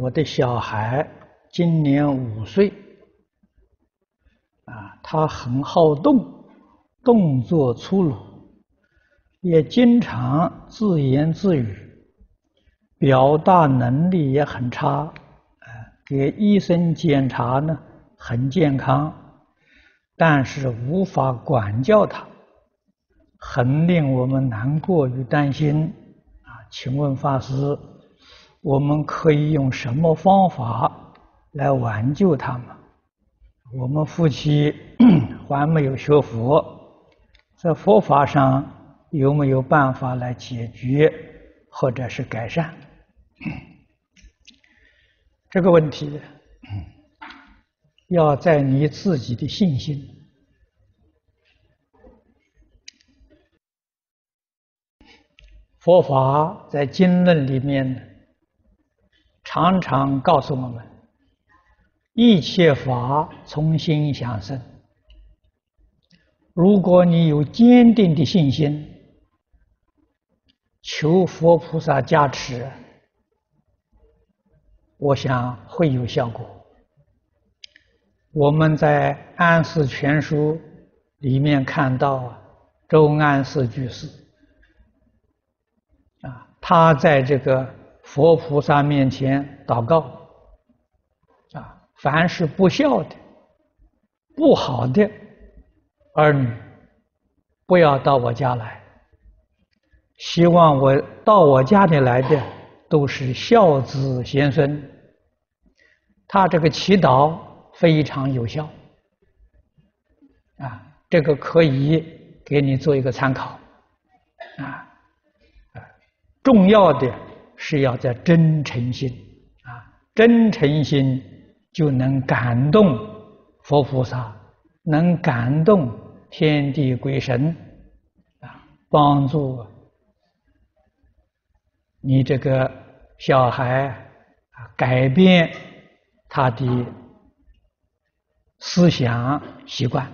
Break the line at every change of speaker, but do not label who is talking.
我的小孩今年五岁，啊，他很好动，动作粗鲁，也经常自言自语，表达能力也很差，啊，给医生检查呢，很健康，但是无法管教他，很令我们难过与担心，啊，请问法师，我们可以用什么方法来挽救他们？我们夫妻 还没有学佛，在佛法上有没有办法来解决或者是改善？这个问题 要在你自己的信心。佛法在经论里面。常常告诉我们，一切法从心想生。如果你有坚定的信心，求佛菩萨加持，我想会有效果。我们在《安世全书》里面看到啊，周安世居士啊，他在这个。佛菩萨面前祷告，啊，凡是不孝的、不好的儿女，不要到我家来。希望我到我家里来的都是孝子贤孙。他这个祈祷非常有效，啊，这个可以给你做一个参考，啊，重要的。是要在真诚心啊，真诚心就能感动佛菩萨，能感动天地鬼神啊，帮助你这个小孩啊改变他的思想习惯。